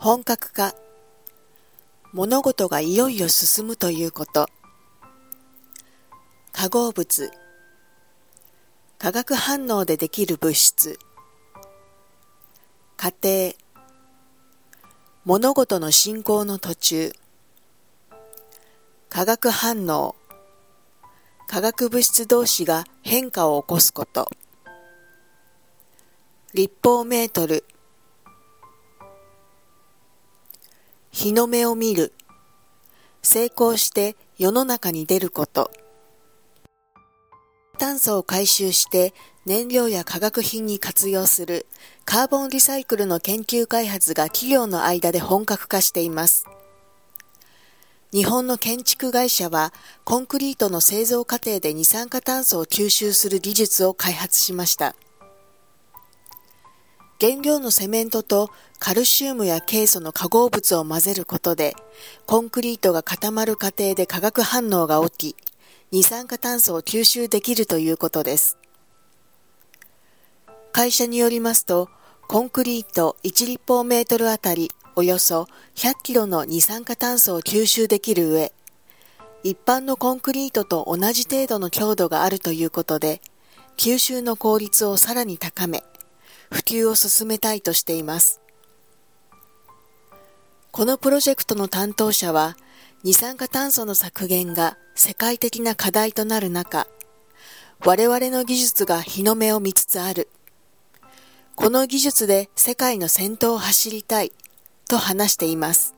本格化。物事がいよいよ進むということ。化合物。化学反応でできる物質。過程物事の進行の途中。化学反応。化学物質同士が変化を起こすこと。立方メートル。日の目を見る成功して世の中に出ること炭素を回収して燃料や化学品に活用するカーボンリサイクルの研究開発が企業の間で本格化しています。日本の建築会社はコンクリートの製造過程で二酸化炭素を吸収する技術を開発しました。原料のセメントとカルシウムやケイ素の化合物を混ぜることで、コンクリートが固まる過程で化学反応が起き、二酸化炭素を吸収できるということです。会社によりますと、コンクリート1立方メートルあたりおよそ100キロの二酸化炭素を吸収できる上、一般のコンクリートと同じ程度の強度があるということで、吸収の効率をさらに高め、普及を進めたいとしています。このプロジェクトの担当者は、二酸化炭素の削減が世界的な課題となる中、我々の技術が日の目を見つつある。この技術で世界の先頭を走りたいと話しています。